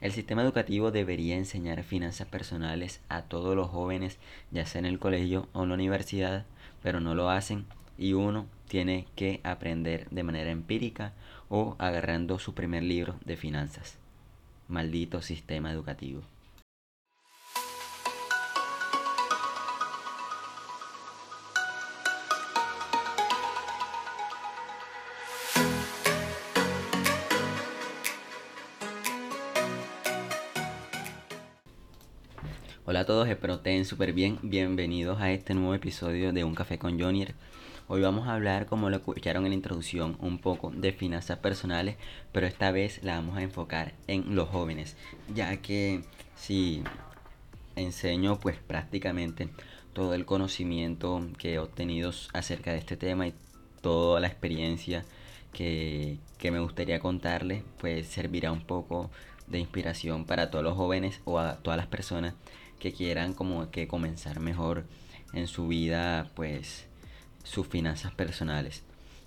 El sistema educativo debería enseñar finanzas personales a todos los jóvenes, ya sea en el colegio o en la universidad, pero no lo hacen y uno tiene que aprender de manera empírica o agarrando su primer libro de finanzas. Maldito sistema educativo. Hola a todos, espero estén súper bien. Bienvenidos a este nuevo episodio de Un Café con Jonier. Hoy vamos a hablar, como lo escucharon en la introducción, un poco de finanzas personales, pero esta vez la vamos a enfocar en los jóvenes, ya que si enseño pues prácticamente todo el conocimiento que he obtenido acerca de este tema y toda la experiencia que, que me gustaría contarles, pues servirá un poco de inspiración para todos los jóvenes o a todas las personas que quieran como que comenzar mejor en su vida, pues sus finanzas personales.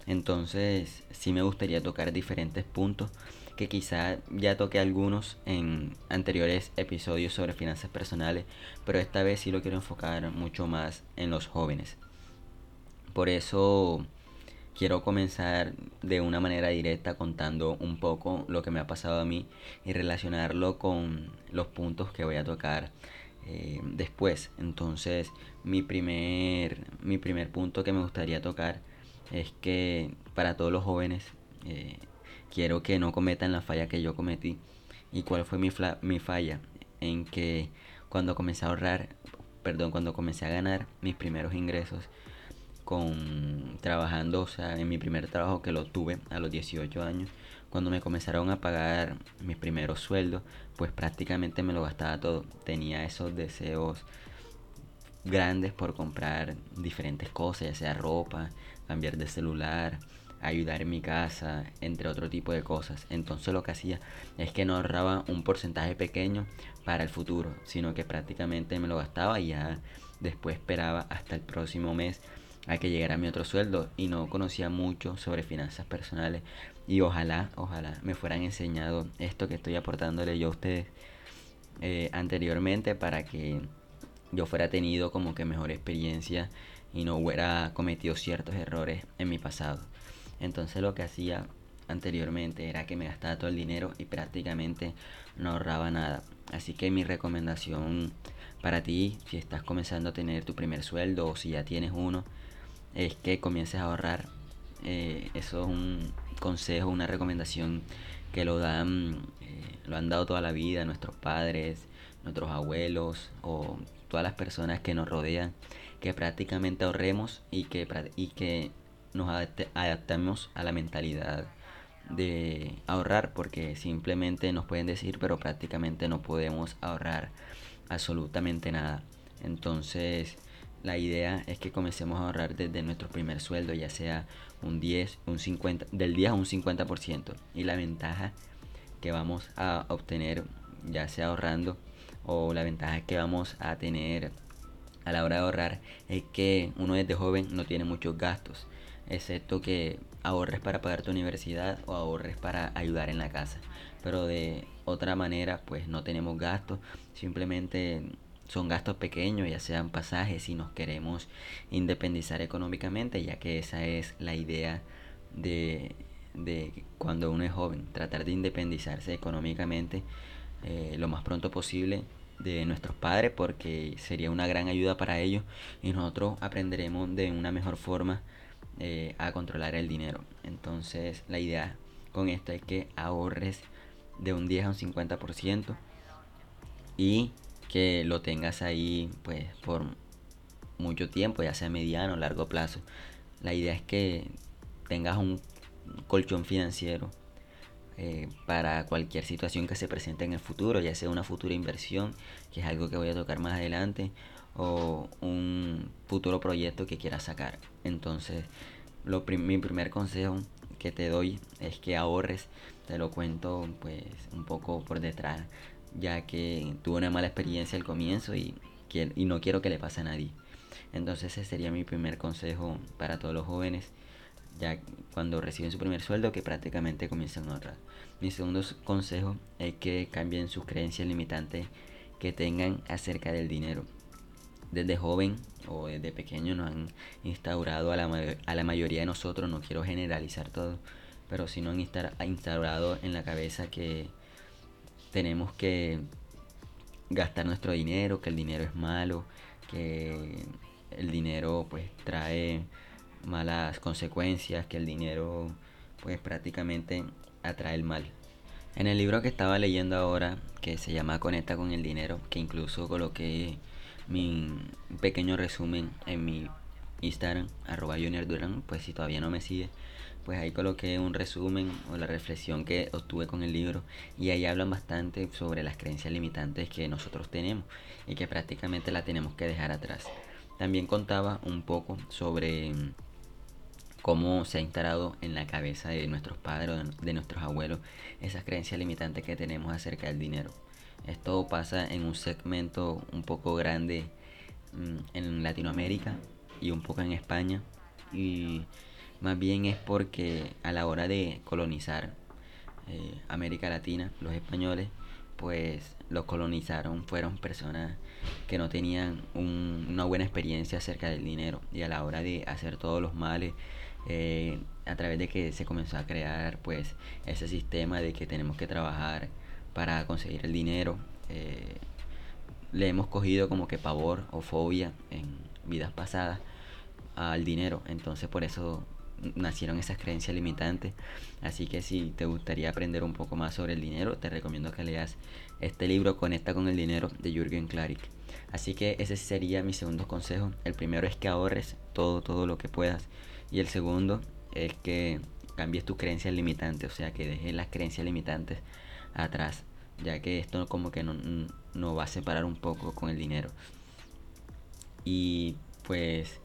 Entonces, sí me gustaría tocar diferentes puntos que quizá ya toqué algunos en anteriores episodios sobre finanzas personales, pero esta vez sí lo quiero enfocar mucho más en los jóvenes. Por eso quiero comenzar de una manera directa contando un poco lo que me ha pasado a mí y relacionarlo con los puntos que voy a tocar eh, después. Entonces, mi primer, mi primer punto que me gustaría tocar es que para todos los jóvenes eh, quiero que no cometan la falla que yo cometí. ¿Y cuál fue mi, mi falla? En que cuando comencé a ahorrar, perdón, cuando comencé a ganar mis primeros ingresos, con trabajando, o sea, en mi primer trabajo que lo tuve a los 18 años, cuando me comenzaron a pagar mis primeros sueldos, pues prácticamente me lo gastaba todo. Tenía esos deseos grandes por comprar diferentes cosas, ya sea ropa, cambiar de celular, ayudar en mi casa, entre otro tipo de cosas. Entonces lo que hacía es que no ahorraba un porcentaje pequeño para el futuro, sino que prácticamente me lo gastaba y ya después esperaba hasta el próximo mes a que llegara mi otro sueldo y no conocía mucho sobre finanzas personales y ojalá, ojalá me fueran enseñado esto que estoy aportándole yo a ustedes eh, anteriormente para que yo fuera tenido como que mejor experiencia y no hubiera cometido ciertos errores en mi pasado. Entonces lo que hacía anteriormente era que me gastaba todo el dinero y prácticamente no ahorraba nada. Así que mi recomendación para ti, si estás comenzando a tener tu primer sueldo o si ya tienes uno, es que comiences a ahorrar. Eh, eso es un consejo, una recomendación que lo dan, eh, lo han dado toda la vida nuestros padres, nuestros abuelos o todas las personas que nos rodean, que prácticamente ahorremos y que, y que nos adaptemos a la mentalidad de ahorrar, porque simplemente nos pueden decir, pero prácticamente no podemos ahorrar absolutamente nada. Entonces, la idea es que comencemos a ahorrar desde nuestro primer sueldo, ya sea un 10, un 50, del 10 a un 50%. Y la ventaja que vamos a obtener, ya sea ahorrando, o la ventaja que vamos a tener a la hora de ahorrar, es que uno desde joven no tiene muchos gastos, excepto que ahorres para pagar tu universidad o ahorres para ayudar en la casa. Pero de otra manera, pues no tenemos gastos, simplemente son gastos pequeños, ya sean pasajes si nos queremos independizar económicamente, ya que esa es la idea de, cuando uno es joven, tratar de independizarse económicamente eh, lo más pronto posible de nuestros padres porque sería una gran ayuda para ellos y nosotros aprenderemos de una mejor forma eh, a controlar el dinero. Entonces la idea con esto es que ahorres de un 10 a un 50% y que lo tengas ahí pues por mucho tiempo, ya sea mediano o largo plazo. La idea es que tengas un colchón financiero eh, para cualquier situación que se presente en el futuro, ya sea una futura inversión, que es algo que voy a tocar más adelante, o un futuro proyecto que quieras sacar. Entonces, lo mi primer consejo que te doy es que ahorres, te lo cuento pues un poco por detrás ya que tuve una mala experiencia al comienzo y, y no quiero que le pase a nadie. Entonces ese sería mi primer consejo para todos los jóvenes. ya cuando reciben su primer sueldo que prácticamente comienzan a. Mi segundo consejo es que cambien sus creencias limitantes que tengan acerca del dinero. Desde joven o desde pequeño nos han instaurado a la, a la mayoría de nosotros, no quiero generalizar todo, pero si no han instaurado en la cabeza que tenemos que gastar nuestro dinero, que el dinero es malo, que el dinero pues trae malas consecuencias, que el dinero pues prácticamente atrae el mal. En el libro que estaba leyendo ahora, que se llama Conecta con el dinero, que incluso coloqué mi pequeño resumen en mi Instagram, arroba Junior Duran, pues si todavía no me sigue, pues ahí coloqué un resumen o la reflexión que obtuve con el libro y ahí hablan bastante sobre las creencias limitantes que nosotros tenemos y que prácticamente la tenemos que dejar atrás. También contaba un poco sobre cómo se ha instalado en la cabeza de nuestros padres de nuestros abuelos esas creencias limitantes que tenemos acerca del dinero. Esto pasa en un segmento un poco grande mm, en Latinoamérica y un poco en España. Y más bien es porque a la hora de colonizar eh, América Latina, los españoles, pues los colonizaron, fueron personas que no tenían una buena experiencia acerca del dinero. Y a la hora de hacer todos los males eh, a través de que se comenzó a crear pues ese sistema de que tenemos que trabajar para conseguir el dinero eh, le hemos cogido como que pavor o fobia en vidas pasadas al dinero. Entonces por eso nacieron esas creencias limitantes. Así que si te gustaría aprender un poco más sobre el dinero te recomiendo que leas este libro Conecta con el dinero de Jürgen Klarik. Así que ese sería mi segundo consejo. El primero es que ahorres todo todo lo que puedas. Y el segundo es que cambies tus creencias limitantes, o sea, que dejes las creencias limitantes atrás, ya que esto como que no, no va a separar un poco con el dinero. Y pues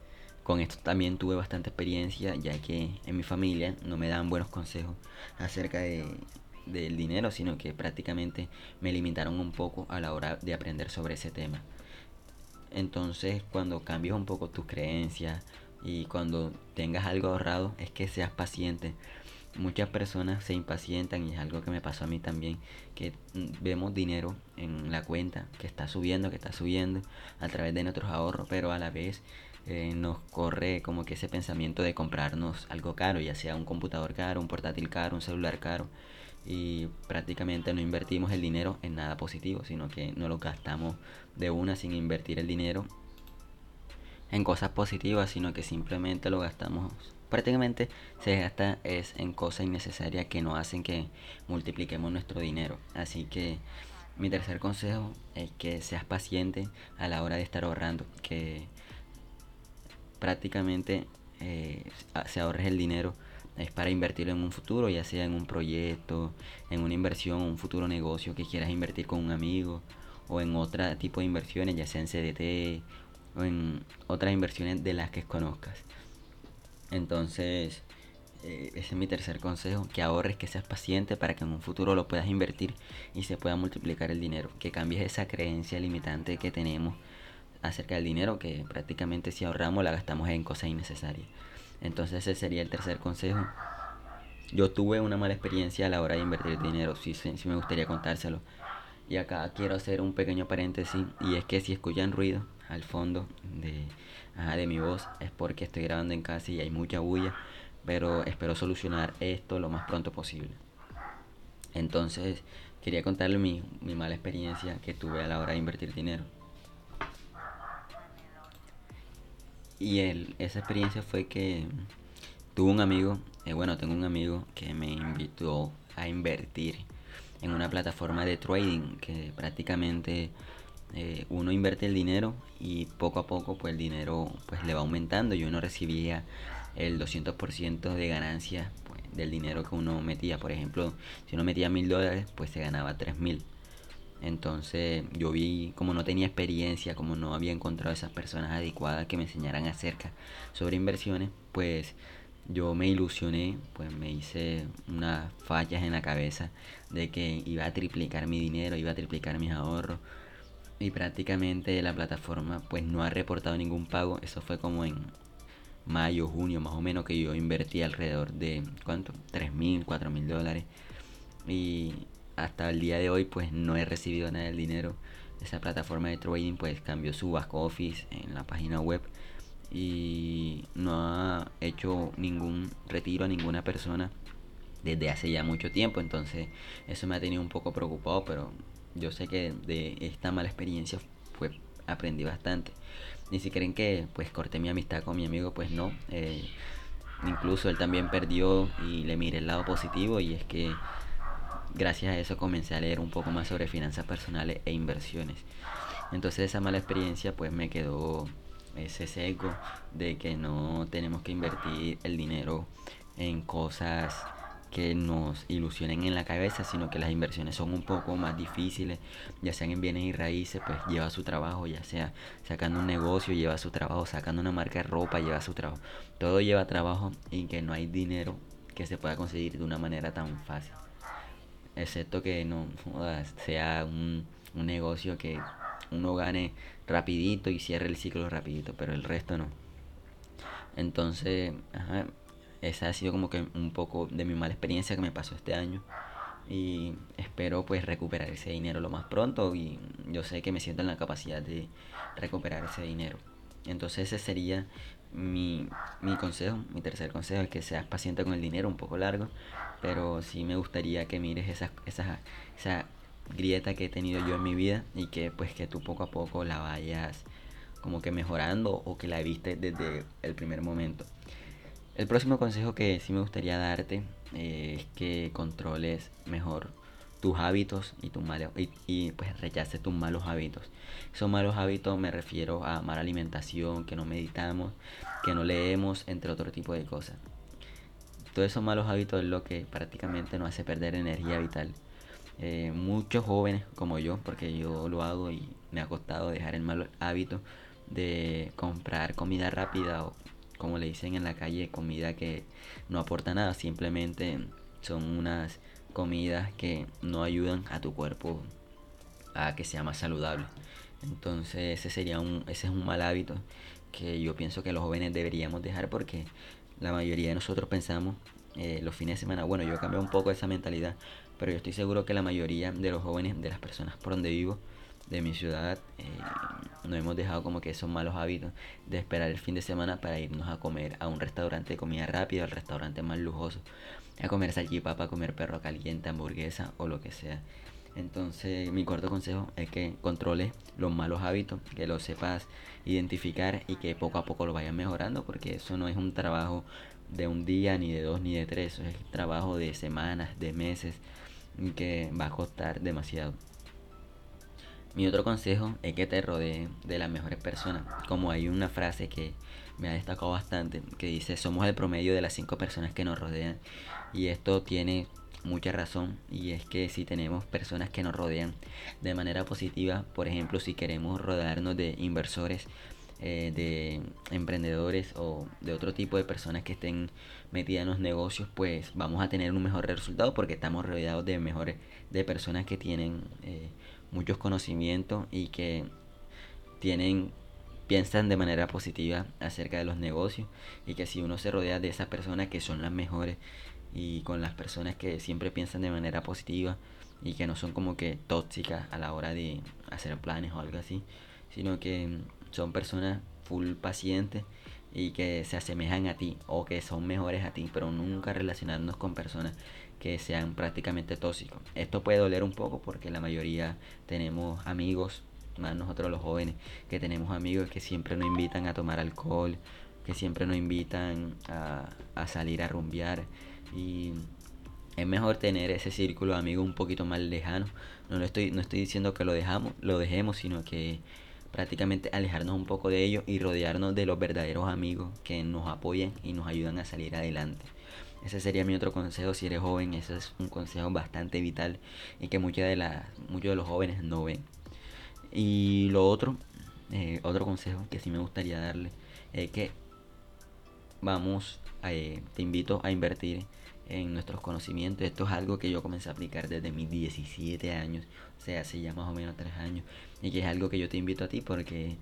con esto también tuve bastante experiencia, ya que en mi familia no me daban buenos consejos acerca de, del dinero, sino que prácticamente me limitaron un poco a la hora de aprender sobre ese tema. Entonces, cuando cambias un poco tus creencias y cuando tengas algo ahorrado es que seas paciente. Muchas personas se impacientan y es algo que me pasó a mí también, que vemos dinero en la cuenta que está subiendo, que está subiendo a través de nuestros ahorros, pero a la vez eh, nos corre como que ese pensamiento de comprarnos algo caro, ya sea un computador caro, un portátil caro, un celular caro, y prácticamente no invertimos el dinero en nada positivo, sino que no lo gastamos de una sin invertir el dinero en cosas positivas, sino que simplemente lo gastamos. Prácticamente se gasta es en cosas innecesarias que no hacen que multipliquemos nuestro dinero. Así que mi tercer consejo es que seas paciente a la hora de estar ahorrando, que prácticamente eh, se ahorres el dinero es para invertirlo en un futuro, ya sea en un proyecto, en una inversión, un futuro negocio que quieras invertir con un amigo o en otro tipo de inversiones, ya sea en CDT o en otras inversiones de las que conozcas. Entonces, eh, ese es mi tercer consejo, que ahorres, que seas paciente para que en un futuro lo puedas invertir y se pueda multiplicar el dinero, que cambies esa creencia limitante que tenemos acerca del dinero, que prácticamente si ahorramos la gastamos en cosas innecesarias. Entonces ese sería el tercer consejo. Yo tuve una mala experiencia a la hora de invertir dinero, sí, sí, sí me gustaría contárselo. Y acá quiero hacer un pequeño paréntesis y es que si escuchan ruido, al fondo de, de mi voz es porque estoy grabando en casa y hay mucha bulla, pero espero solucionar esto lo más pronto posible. Entonces, quería contarle mi, mi mala experiencia que tuve a la hora de invertir dinero. Y el, esa experiencia fue que tuve un amigo, eh, bueno, tengo un amigo que me invitó a invertir en una plataforma de trading que prácticamente eh, uno invierte el dinero y poco a poco pues el dinero pues le va aumentando y uno recibía el 200% de ganancia pues, del dinero que uno metía. Por ejemplo, si uno metía mil dólares pues se ganaba tres mil. Entonces yo vi como no tenía experiencia, como no había encontrado esas personas adecuadas que me enseñaran acerca sobre inversiones, pues yo me ilusioné, pues me hice unas fallas en la cabeza de que iba a triplicar mi dinero, iba a triplicar mis ahorros y prácticamente la plataforma pues no ha reportado ningún pago. Eso fue como en mayo, junio, más o menos, que yo invertí alrededor de, ¿cuánto? 3 mil, 4 mil dólares. Y hasta el día de hoy, pues no he recibido nada del dinero. Esa plataforma de trading, pues cambió su back office en la página web y no ha hecho ningún retiro a ninguna persona desde hace ya mucho tiempo. Entonces, eso me ha tenido un poco preocupado, pero yo sé que de esta mala experiencia, pues aprendí bastante. Y si creen que pues corté mi amistad con mi amigo, pues no. Eh, incluso él también perdió y le miré el lado positivo y es que gracias a eso comencé a leer un poco más sobre finanzas personales e inversiones. Entonces esa mala experiencia pues me quedó ese seco de que no tenemos que invertir el dinero en cosas que nos ilusionen en la cabeza, sino que las inversiones son un poco más difíciles, ya sean en bienes y raíces, pues lleva su trabajo, ya sea sacando un negocio, lleva su trabajo, sacando una marca de ropa, lleva su trabajo. Todo lleva trabajo y que no hay dinero que se pueda conseguir de una manera tan fácil. Excepto que no sea un, un negocio que uno gane rapidito y cierre el ciclo rapidito, pero el resto no. Entonces, ajá, esa ha sido como que un poco de mi mala experiencia que me pasó este año y espero pues recuperar ese dinero lo más pronto y yo sé que me siento en la capacidad de recuperar ese dinero. Entonces ese sería mi, mi consejo, mi tercer consejo es que seas paciente con el dinero, un poco largo, pero sí me gustaría que mires esa, esa, esa grieta que he tenido yo en mi vida y que pues que tú poco a poco la vayas como que mejorando o que la viste desde el primer momento. El próximo consejo que sí me gustaría darte eh, es que controles mejor tus hábitos y, tus malos, y, pues rechaces tus malos hábitos. Esos malos hábitos me refiero a mala alimentación, que no meditamos, que no leemos, entre otro tipo de cosas. Todos esos malos hábitos es lo que prácticamente nos hace perder energía vital. Eh, muchos jóvenes como yo, porque yo lo hago y me ha costado dejar el mal hábito de comprar comida rápida o como le dicen en la calle, comida que no aporta nada, simplemente son unas comidas que no ayudan a tu cuerpo a que sea más saludable. Entonces ese sería un, ese es un mal hábito que yo pienso que los jóvenes deberíamos dejar porque la mayoría de nosotros pensamos eh, los fines de semana, bueno yo he un poco esa mentalidad, pero yo estoy seguro que la mayoría de los jóvenes, de las personas por donde vivo, de mi ciudad, eh, no hemos dejado como que esos malos hábitos de esperar el fin de semana para irnos a comer a un restaurante de comida rápida, al restaurante más lujoso, a comer salchipapa, a comer perro caliente, hamburguesa o lo que sea. Entonces, mi cuarto consejo es que controles los malos hábitos, que los sepas identificar y que poco a poco lo vayas mejorando, porque eso no es un trabajo de un día, ni de dos, ni de tres, eso es trabajo de semanas, de meses, que va a costar demasiado. Mi otro consejo es que te rodee de las mejores personas. Como hay una frase que me ha destacado bastante, que dice, somos el promedio de las cinco personas que nos rodean. Y esto tiene mucha razón y es que si tenemos personas que nos rodean de manera positiva, por ejemplo, si queremos rodearnos de inversores, eh, de emprendedores o de otro tipo de personas que estén metidas en los negocios, pues vamos a tener un mejor resultado porque estamos rodeados de mejores, de personas que tienen eh, muchos conocimientos y que tienen piensan de manera positiva acerca de los negocios y que si uno se rodea de esas personas que son las mejores y con las personas que siempre piensan de manera positiva y que no son como que tóxicas a la hora de hacer planes o algo así, sino que son personas full pacientes y que se asemejan a ti o que son mejores a ti, pero nunca relacionarnos con personas que sean prácticamente tóxicos. Esto puede doler un poco porque la mayoría tenemos amigos, más nosotros los jóvenes, que tenemos amigos que siempre nos invitan a tomar alcohol, que siempre nos invitan a, a salir a rumbear y es mejor tener ese círculo de amigos un poquito más lejano. No, lo estoy, no estoy diciendo que lo dejamos, lo dejemos, sino que prácticamente alejarnos un poco de ellos y rodearnos de los verdaderos amigos que nos apoyen y nos ayudan a salir adelante. Ese sería mi otro consejo si eres joven, ese es un consejo bastante vital y que muchas de las, muchos de los jóvenes no ven. Y lo otro, eh, otro consejo que sí me gustaría darle es que vamos, eh, te invito a invertir en nuestros conocimientos. Esto es algo que yo comencé a aplicar desde mis 17 años, o sea, hace ya más o menos 3 años, y que es algo que yo te invito a ti porque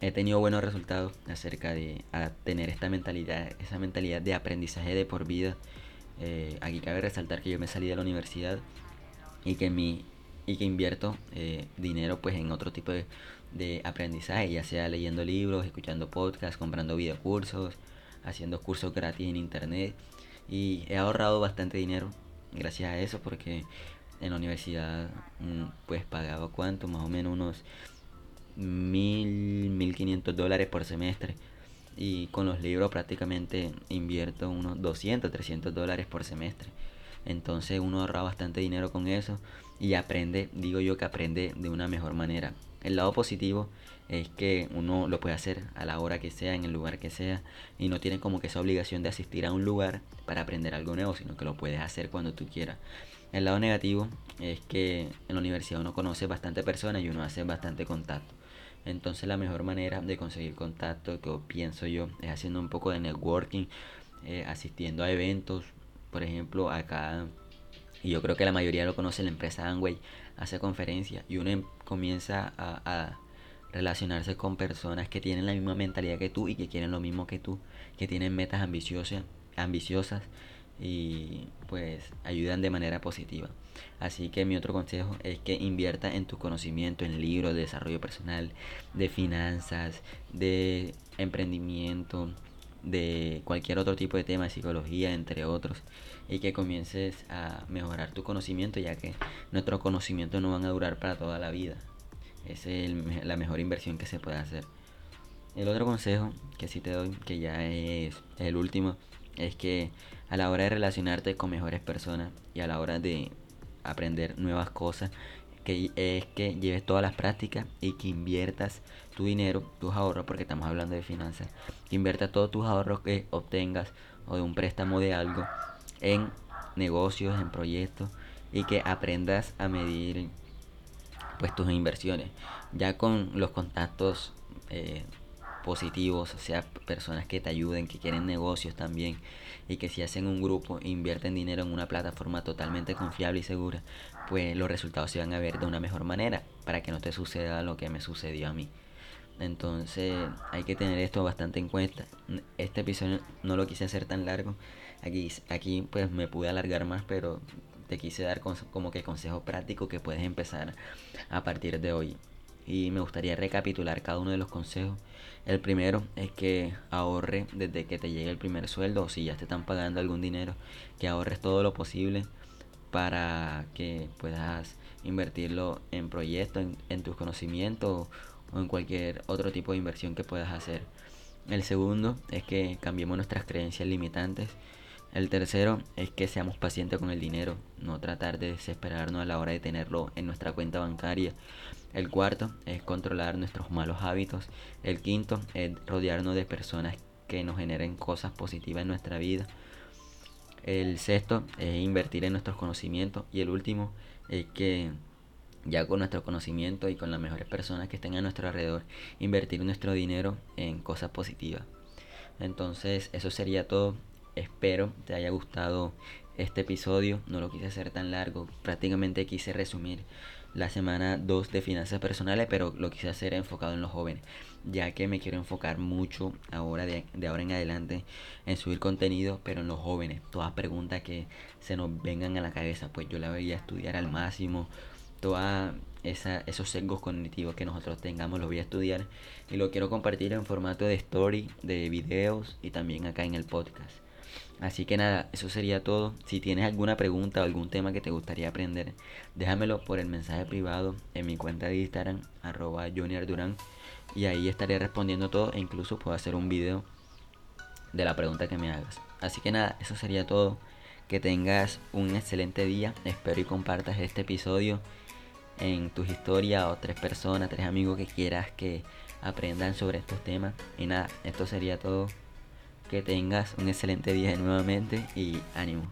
he tenido buenos resultados acerca de tener esta mentalidad, esa mentalidad de aprendizaje de por vida. Eh, aquí cabe resaltar que yo me salí de la universidad y que mi y que invierto eh, dinero pues en otro tipo de, de, aprendizaje, ya sea leyendo libros, escuchando podcasts, comprando videocursos, haciendo cursos gratis en internet y he ahorrado bastante dinero gracias a eso porque en la universidad mm, pues pagaba cuánto, más o menos unos mil, mil quinientos dólares por semestre. Y con los libros prácticamente invierto unos 200, 300 dólares por semestre. Entonces uno ahorra bastante dinero con eso y aprende, digo yo que aprende de una mejor manera. El lado positivo es que uno lo puede hacer a la hora que sea, en el lugar que sea, y no tiene como que esa obligación de asistir a un lugar para aprender algo nuevo, sino que lo puedes hacer cuando tú quieras. El lado negativo es que en la universidad uno conoce bastante personas y uno hace bastante contacto. Entonces la mejor manera de conseguir contacto, que pienso yo, es haciendo un poco de networking, eh, asistiendo a eventos. Por ejemplo, acá, y yo creo que la mayoría lo conoce, la empresa Amway hace conferencias y uno em, comienza a, a relacionarse con personas que tienen la misma mentalidad que tú y que quieren lo mismo que tú, que tienen metas ambiciosas, ambiciosas y pues ayudan de manera positiva. Así que mi otro consejo es que invierta en tu conocimiento, en libros de desarrollo personal, de finanzas, de emprendimiento, de cualquier otro tipo de tema, de psicología, entre otros, y que comiences a mejorar tu conocimiento, ya que nuestros conocimientos no van a durar para toda la vida. Esa es la mejor inversión que se puede hacer. El otro consejo que sí te doy, que ya es el último, es que a la hora de relacionarte con mejores personas y a la hora de aprender nuevas cosas, que es que lleves todas las prácticas y que inviertas tu dinero, tus ahorros, porque estamos hablando de finanzas, que inviertas todos tus ahorros que obtengas o de un préstamo de algo en negocios, en proyectos y que aprendas a medir pues tus inversiones. Ya con los contactos eh, positivos, o sea, personas que te ayuden, que quieren negocios también y que si hacen un grupo invierten dinero en una plataforma totalmente confiable y segura, pues los resultados se van a ver de una mejor manera para que no te suceda lo que me sucedió a mí. Entonces hay que tener esto bastante en cuenta. Este episodio no lo quise hacer tan largo. Aquí, aquí pues me pude alargar más, pero te quise dar como que consejos prácticos que puedes empezar a partir de hoy y me gustaría recapitular cada uno de los consejos. El primero es que ahorre desde que te llegue el primer sueldo o si ya te están pagando algún dinero, que ahorres todo lo posible para que puedas invertirlo en proyectos, en, tus conocimientos o en cualquier otro tipo de inversión que puedas hacer. El segundo es que cambiemos nuestras creencias limitantes. El tercero es que seamos pacientes con el dinero, no tratar de desesperarnos a la hora de tenerlo en nuestra cuenta bancaria el cuarto es controlar nuestros malos hábitos. El quinto es rodearnos de personas que nos generen cosas positivas en nuestra vida. El sexto es invertir en nuestros conocimientos. Y el último es que ya con nuestro conocimiento y con las mejores personas que estén a nuestro alrededor, invertir nuestro dinero en cosas positivas. Entonces eso sería todo. Espero te haya gustado este episodio. No lo quise hacer tan largo. Prácticamente quise resumir la semana 2 de finanzas personales, pero lo quise hacer enfocado en los jóvenes, ya que me quiero enfocar mucho ahora de, ahora en adelante en subir contenido, pero en los jóvenes. Todas preguntas que se nos vengan a la cabeza, pues yo la voy a estudiar al máximo. Todos esos sesgos cognitivos que nosotros tengamos los voy a estudiar y lo quiero compartir en formato de story, de videos y también acá en el podcast. Así que nada, eso sería todo. Si tienes alguna pregunta o algún tema que te gustaría aprender, déjamelo por el mensaje privado en mi cuenta de Instagram, arroba. Y ahí estaré respondiendo todo e incluso puedo hacer un video de la pregunta que me hagas. Así que nada, eso sería todo. Que tengas un excelente día. Espero y compartas este episodio en tus historias o tres personas, tres amigos que quieras que aprendan sobre estos temas. Y nada, esto sería todo. Que tengas un excelente día nuevamente y ánimo.